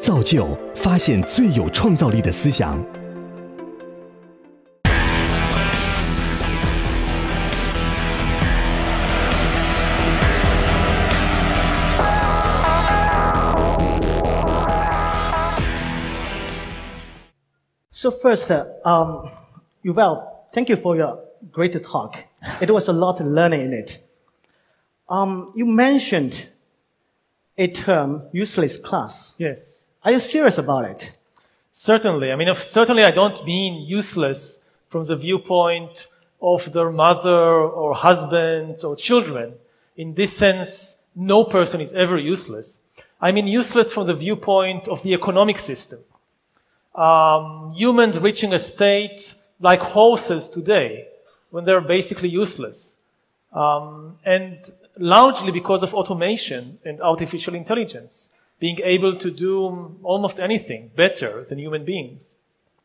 造就发现最有创造力的思想。So first, uh, um, Yuval, thank you for your great talk. It was a lot of learning in it. Um, you mentioned a term, useless class. Yes. Are you serious about it? Certainly. I mean, certainly I don't mean useless from the viewpoint of their mother or husband or children. In this sense, no person is ever useless. I mean useless from the viewpoint of the economic system. Um, humans reaching a state like horses today, when they're basically useless. Um, and largely because of automation and artificial intelligence, being able to do almost anything better than human beings.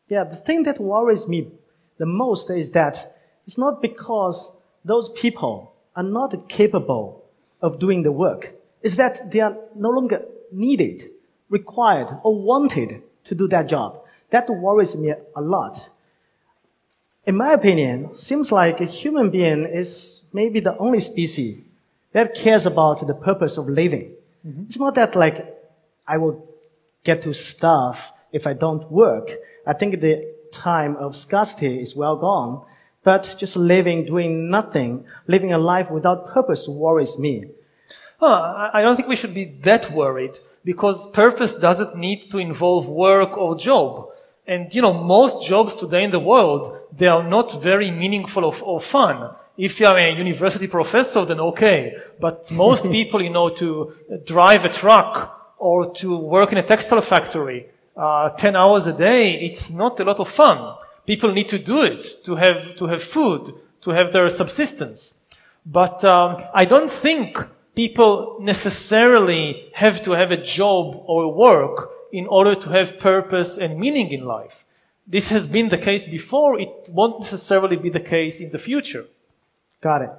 Yeah, the thing that worries me the most is that it's not because those people are not capable of doing the work. It's that they are no longer needed, required, or wanted to do that job. That worries me a lot. In my opinion, seems like a human being is maybe the only species that cares about the purpose of living. Mm-hmm. It's not that like I will get to starve if I don't work. I think the time of scarcity is well gone. But just living, doing nothing, living a life without purpose worries me. Huh, I I don't think we should be that worried because purpose doesn't need to involve work or job. And you know, most jobs today in the world, they are not very meaningful or, or fun. If you are a university professor, then okay. But most people, you know, to drive a truck or to work in a textile factory, uh, 10 hours a day, it's not a lot of fun. People need to do it to have, to have food, to have their subsistence. But um, I don't think people necessarily have to have a job or work in order to have purpose and meaning in life. This has been the case before. It won't necessarily be the case in the future. Got it.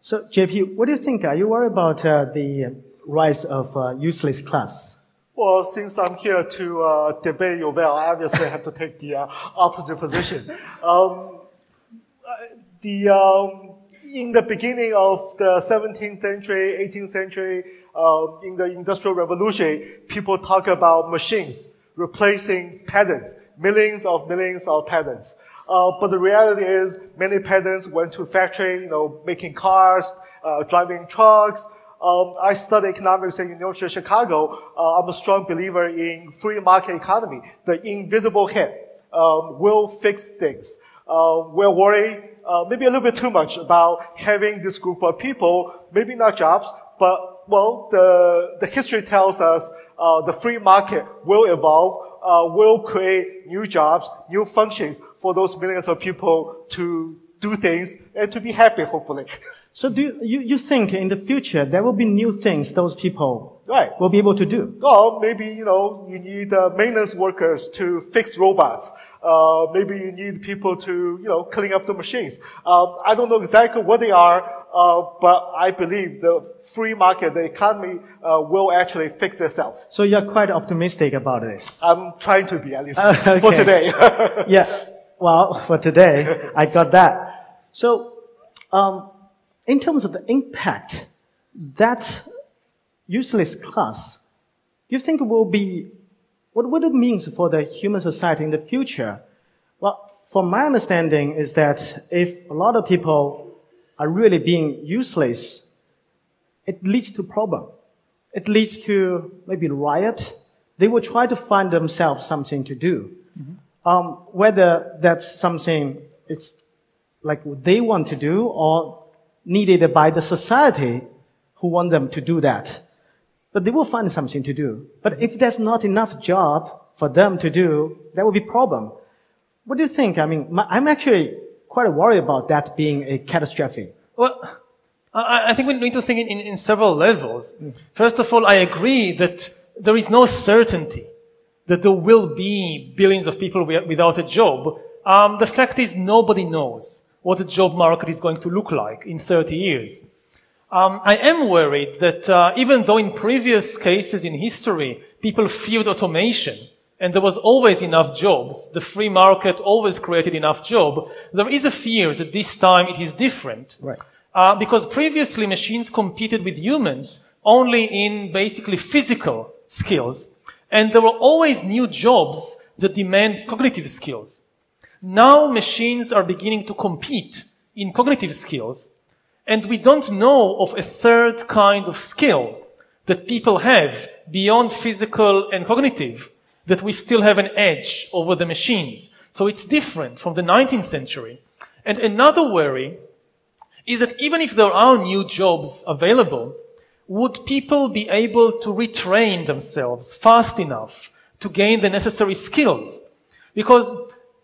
So, JP, what do you think? Are you worried about uh, the rise of uh, useless class? Well, since I'm here to uh, debate Yuval, I obviously have to take the uh, opposite position. Um, the, um, in the beginning of the 17th century, 18th century, uh, in the Industrial Revolution, people talk about machines replacing peasants, millions of millions of peasants. Uh, but the reality is, many peasants went to factory, you know, making cars, uh, driving trucks. Um, I study economics at University of Chicago. Uh, I'm a strong believer in free market economy. The invisible hand um, will fix things. Uh, we're worried, uh, maybe a little bit too much about having this group of people, maybe not jobs, but well, the the history tells us uh, the free market will evolve, uh, will create new jobs, new functions for those millions of people to do things and to be happy, hopefully. So, do you, you, you think in the future there will be new things those people Right. will be able to do? Or maybe, you know, you need uh, maintenance workers to fix robots. Uh, maybe you need people to, you know, clean up the machines. Um, I don't know exactly what they are, uh, but I believe the free market, the economy, uh, will actually fix itself. So, you're quite optimistic about this. I'm trying to be, at least, Uh, for today. yeah. Well, for today, I got that. So, um, in terms of the impact, that useless class, do you think it will be, what, what it means for the human society in the future? Well, from my understanding is that if a lot of people are really being useless, it leads to problem. It leads to maybe riot. They will try to find themselves something to do. Um, whether that's something it's like they want to do or needed by the society who want them to do that. But they will find something to do. But if there's not enough job for them to do, that will be problem. What do you think? I mean, my, I'm actually quite worried about that being a catastrophe. Well, I, I think we need to think in, in, in several levels. First of all, I agree that there is no certainty that there will be billions of people without a job. Um, the fact is nobody knows what the job market is going to look like in 30 years. Um, I am worried that uh, even though in previous cases in history people feared automation and there was always enough jobs, the free market always created enough job, there is a fear that this time it is different. Right. Uh, because previously machines competed with humans only in basically physical skills. And there were always new jobs that demand cognitive skills. Now machines are beginning to compete in cognitive skills. And we don't know of a third kind of skill that people have beyond physical and cognitive that we still have an edge over the machines. So it's different from the 19th century. And another worry is that even if there are new jobs available, would people be able to retrain themselves fast enough to gain the necessary skills? Because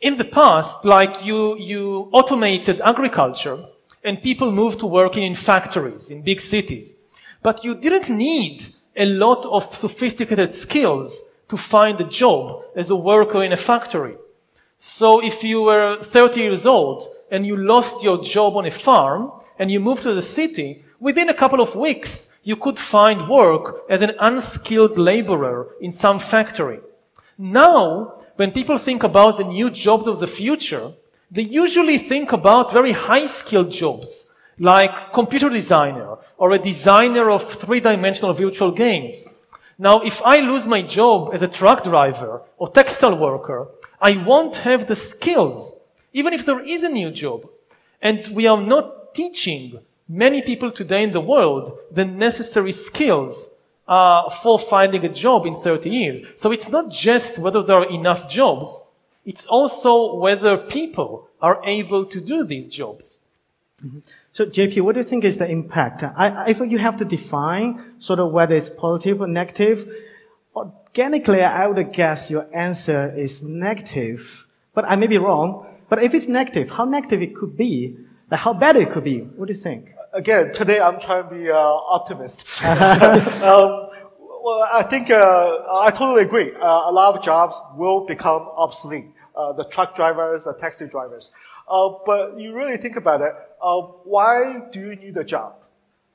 in the past, like you, you automated agriculture and people moved to working in factories, in big cities. But you didn't need a lot of sophisticated skills to find a job as a worker in a factory. So if you were 30 years old and you lost your job on a farm and you moved to the city, within a couple of weeks, you could find work as an unskilled laborer in some factory. Now, when people think about the new jobs of the future, they usually think about very high skilled jobs, like computer designer or a designer of three-dimensional virtual games. Now, if I lose my job as a truck driver or textile worker, I won't have the skills, even if there is a new job. And we are not teaching many people today in the world the necessary skills uh, for finding a job in 30 years. So it's not just whether there are enough jobs, it's also whether people are able to do these jobs. So, JP, what do you think is the impact? I, I think you have to define sort of whether it's positive or negative. Organically, I would guess your answer is negative, but I may be wrong. But if it's negative, how negative it could be, like how bad it could be, what do you think? Again, today I'm trying to be uh, optimist. um, well, I think uh, I totally agree. Uh, a lot of jobs will become obsolete. Uh, the truck drivers, the taxi drivers. Uh, but you really think about it, uh, why do you need a job?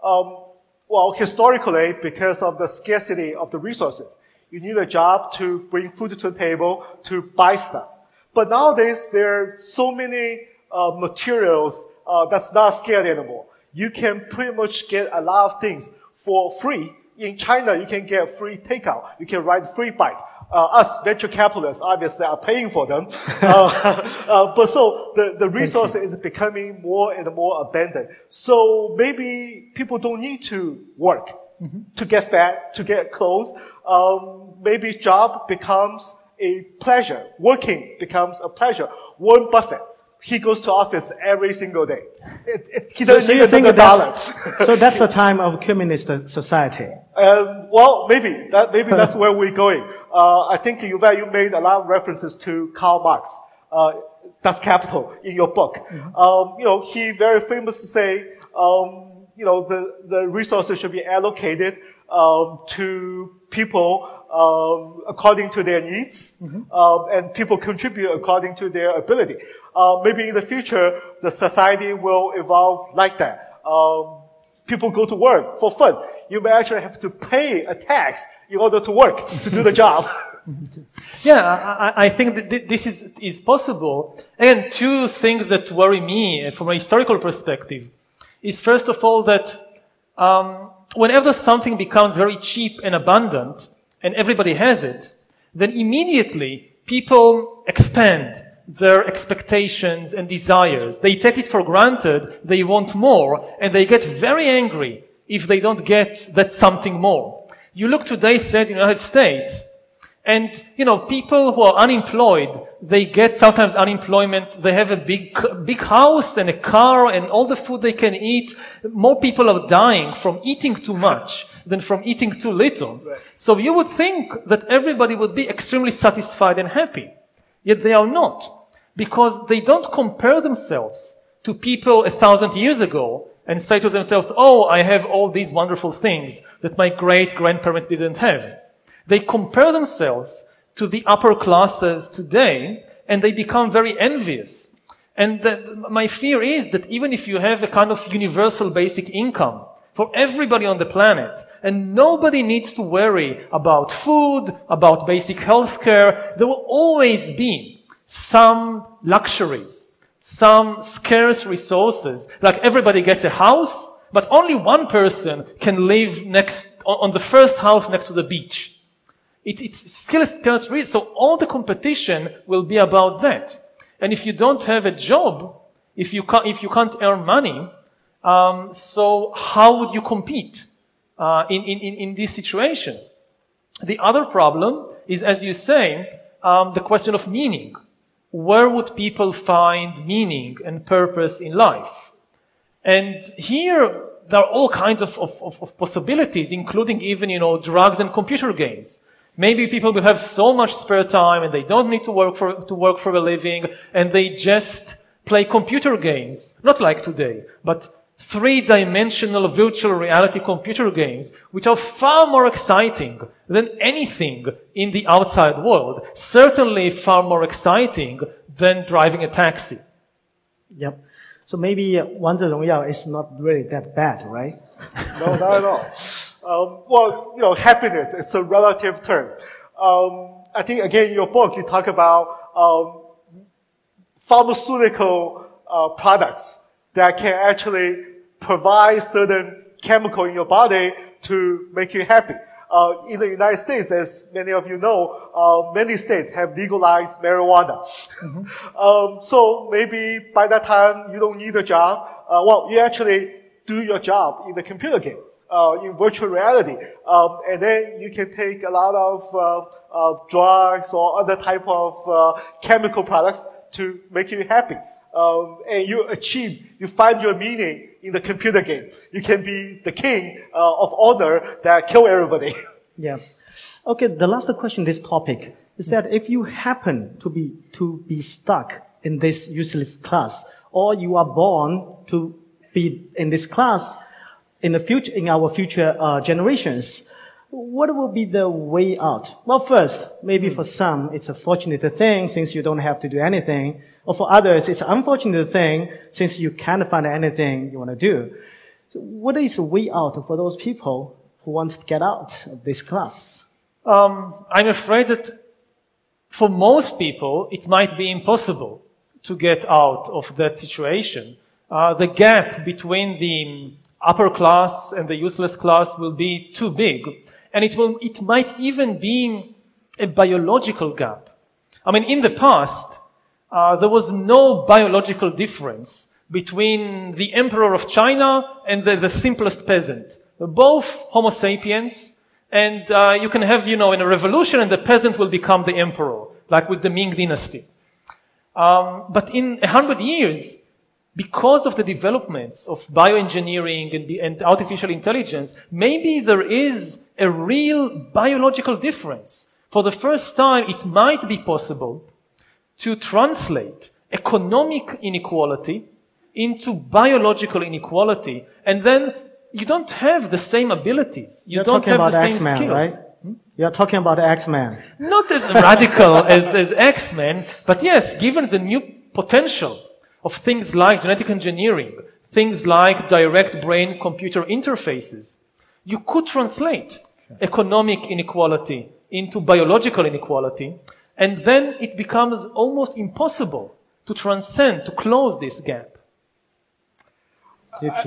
Um, well, historically, because of the scarcity of the resources, you need a job to bring food to the table, to buy stuff. But nowadays, there are so many uh, materials uh, that's not scarce anymore. You can pretty much get a lot of things for free. In China, you can get free takeout. You can ride free bike uh, us venture capitalists obviously are paying for them. uh, uh, but so the, the resource is becoming more and more abundant. So maybe people don't need to work mm-hmm. to get fat, to get clothes. Um, maybe job becomes a pleasure. Working becomes a pleasure. Warren Buffett he goes to office every single day. It, it, he doesn't so, so need a dollar. so that's the time of communist society. Um, well, maybe that maybe that's where we're going. Uh, I think you you made a lot of references to Karl Marx. Uh, Das Kapital in your book. Mm-hmm. Um, you know, he very famous to say, um, you know, the, the resources should be allocated um, to people um, according to their needs, mm-hmm. um, and people contribute according to their ability. Uh, maybe in the future, the society will evolve like that. Um, people go to work for fun. You may actually have to pay a tax in order to work to do the job. yeah, I, I, think that this is, is possible. And two things that worry me from a historical perspective is first of all that um, whenever something becomes very cheap and abundant, and everybody has it, then immediately people expand their expectations and desires. They take it for granted, they want more, and they get very angry if they don't get that something more. You look today, said in the United States, and, you know, people who are unemployed, they get sometimes unemployment, they have a big, big house and a car and all the food they can eat. More people are dying from eating too much than from eating too little. Right. So you would think that everybody would be extremely satisfied and happy. Yet they are not. Because they don't compare themselves to people a thousand years ago and say to themselves, oh, I have all these wonderful things that my great grandparent didn't have. They compare themselves to the upper classes today and they become very envious. And the, my fear is that even if you have a kind of universal basic income, for everybody on the planet. And nobody needs to worry about food, about basic health care. There will always be some luxuries, some scarce resources. Like everybody gets a house, but only one person can live next, on the first house next to the beach. It, it's still scarce. So all the competition will be about that. And if you don't have a job, if you can't, if you can't earn money, um, so how would you compete uh, in, in, in this situation? The other problem is, as you say, um, the question of meaning. Where would people find meaning and purpose in life? And here, there are all kinds of, of, of, possibilities, including even, you know, drugs and computer games. Maybe people who have so much spare time and they don't need to work for, to work for a living and they just play computer games. Not like today, but three-dimensional virtual reality computer games, which are far more exciting than anything in the outside world. Certainly far more exciting than driving a taxi. Yep. So maybe uh, Wangzhe Rongyao is not really that bad, right? no, not at all. Um, well, you know, happiness, it's a relative term. Um, I think again, in your book, you talk about um, pharmaceutical uh, products that can actually provide certain chemical in your body to make you happy. Uh, in the United States, as many of you know, uh, many states have legalized marijuana. Mm-hmm. um, so maybe by that time you don't need a job. Uh, well, you actually do your job in the computer game, uh, in virtual reality, um, and then you can take a lot of uh, uh, drugs or other type of chemical products to make you happy. Um, and you achieve, you find your meaning in the computer game. You can be the king uh, of honor that kill everybody. Yeah. Okay. The last question, this topic is that if you happen to be to be stuck in this useless class, or you are born to be in this class in the future, in our future uh, generations, what will be the way out? Well, first, maybe for some, it's a fortunate thing since you don't have to do anything. Or for others, it's an unfortunate thing since you can't find anything you want to do. So what is the way out for those people who want to get out of this class? Um, I'm afraid that for most people, it might be impossible to get out of that situation. Uh, the gap between the upper class and the useless class will be too big and it will, it might even be a biological gap. I mean, in the past, uh, there was no biological difference between the emperor of China and the, the simplest peasant. Both Homo sapiens, and uh, you can have, you know, in a revolution, and the peasant will become the emperor, like with the Ming dynasty. Um, but in a hundred years, because of the developments of bioengineering and, and artificial intelligence, maybe there is a real biological difference. For the first time, it might be possible to translate economic inequality into biological inequality, and then you don't have the same abilities. You You're don't have the same X-Men, skills. Right? Hmm? You're talking about X-Men. Not as radical as, as X-Men, but yes, given the new potential of things like genetic engineering, things like direct brain computer interfaces, you could translate economic inequality into biological inequality, and then it becomes almost impossible to transcend, to close this gap.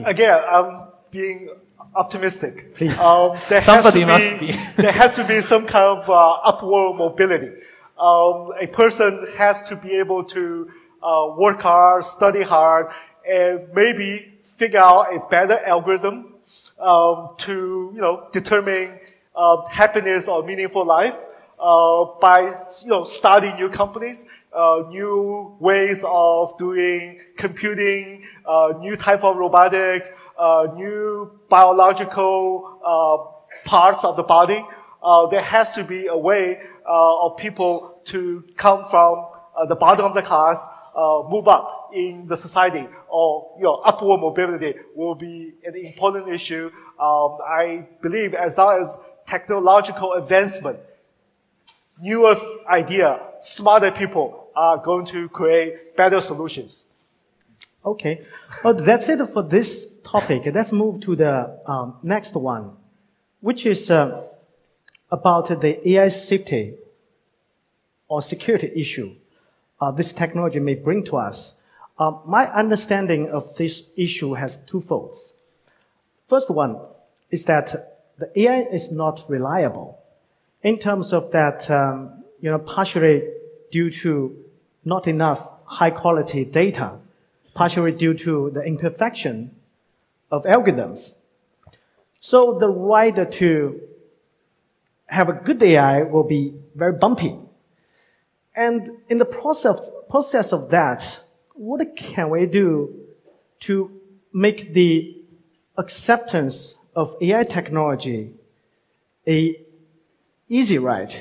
Again, I'm being optimistic. Please. Um, there Somebody has to must be, be. there has to be some kind of uh, upward mobility. Um, a person has to be able to uh, work hard, study hard, and maybe figure out a better algorithm um, to you know determine uh, happiness or meaningful life uh, by you know starting new companies, uh, new ways of doing computing, uh, new type of robotics, uh, new biological uh, parts of the body. there has to be a way of people to come from the bottom of the class, move up in the society, or you know, upward mobility will be an important issue. Um, I believe as long as technological advancement, newer idea, smarter people are going to create better solutions. Okay. Well, that's it for this topic, let's move to the um, next one, which is uh, about the AI safety or security issue uh, this technology may bring to us. Uh, my understanding of this issue has two folds. First one is that the AI is not reliable in terms of that, um, you know, partially due to not enough high quality data, partially due to the imperfection of algorithms. So the right to have a good AI will be very bumpy. And in the process, process of that, what can we do to make the acceptance of AI technology a easy ride?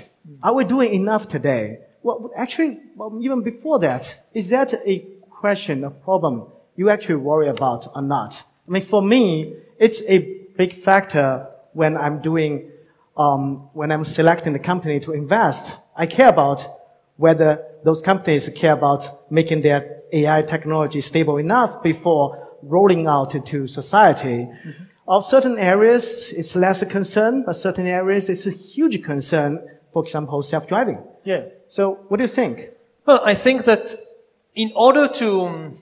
Are we doing enough today? Well, actually, well, even before that, is that a question, a problem you actually worry about or not? I mean, for me, it's a big factor when I'm doing, um, when I'm selecting the company to invest. I care about whether those companies care about making their AI technology stable enough before rolling out to society. Mm-hmm. Of certain areas, it's less a concern, but certain areas, it's a huge concern. For example, self-driving. Yeah. So, what do you think? Well, I think that in order to um,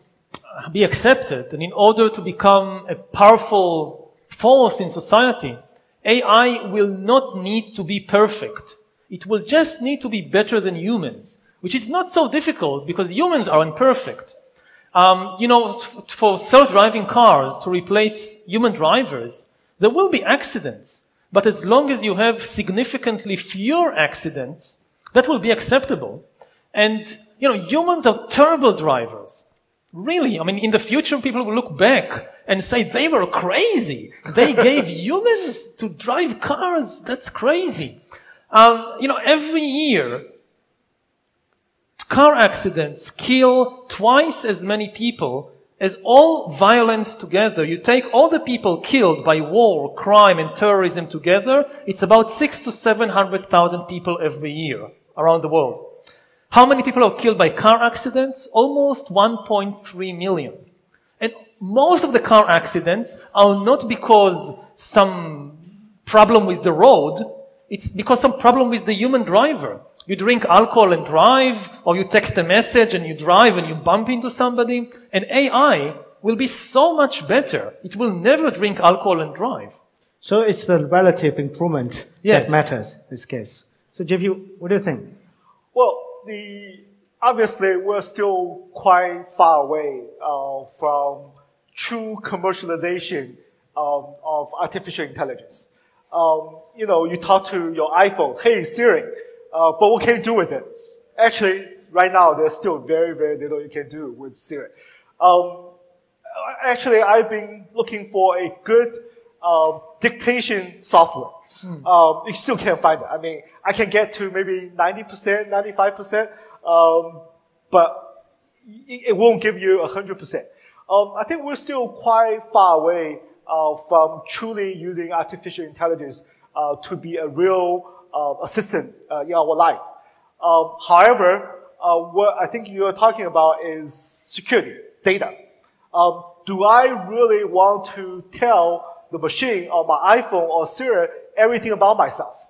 be accepted and in order to become a powerful force in society, AI will not need to be perfect. It will just need to be better than humans, which is not so difficult because humans are imperfect. Um, you know, for self-driving cars to replace human drivers, there will be accidents. But as long as you have significantly fewer accidents, that will be acceptable. And, you know, humans are terrible drivers. Really, I mean, in the future, people will look back and say they were crazy. They gave humans to drive cars. That's crazy. Um, you know, every year, car accidents kill twice as many people as all violence together. You take all the people killed by war, crime, and terrorism together, it's about six to seven hundred thousand people every year around the world. How many people are killed by car accidents? Almost 1.3 million. And most of the car accidents are not because some problem with the road, it's because some problem with the human driver. You drink alcohol and drive, or you text a message and you drive and you bump into somebody, and AI will be so much better. It will never drink alcohol and drive. So it's the relative improvement yes. that matters in this case. So JP, what do you think? Well, the, obviously we're still quite far away uh, from true commercialization um, of artificial intelligence um, you know, you talk to your iPhone, hey Siri, uh, but what can you do with it? Actually, right now, there's still very, very little you can do with Siri. Um, actually, I've been looking for a good um, dictation software. Hmm. Um, you still can't find it. I mean, I can get to maybe 90%, 95%, um, but it won't give you 100%. Um, I think we're still quite far away uh, from truly using artificial intelligence uh, to be a real uh, assistant in our life. Um, however, what I think you're talking about is security, data. Um, do I really want to tell the machine or my iPhone or Siri everything about myself?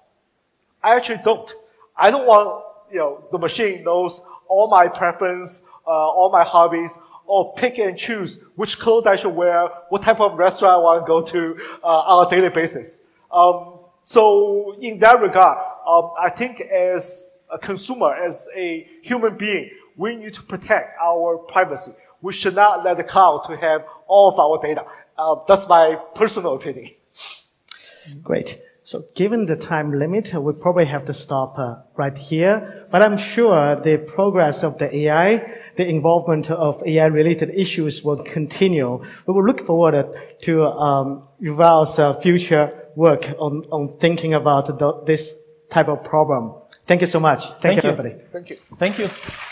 I actually don't. I don't want, you know, the machine knows all my preference, uh, all my hobbies, or pick and choose which clothes I should wear, what type of restaurant I want to go to uh, on a daily basis. Um, so in that regard, um, I think as a consumer, as a human being, we need to protect our privacy. We should not let the cloud to have all of our data. Uh, that's my personal opinion. Great. So given the time limit, we probably have to stop uh, right here. But I'm sure the progress of the AI the involvement of AI-related issues will continue. We will look forward to um, Yuval's uh, future work on, on thinking about the, this type of problem. Thank you so much. Thank, Thank you, you, everybody. Thank you. Thank you.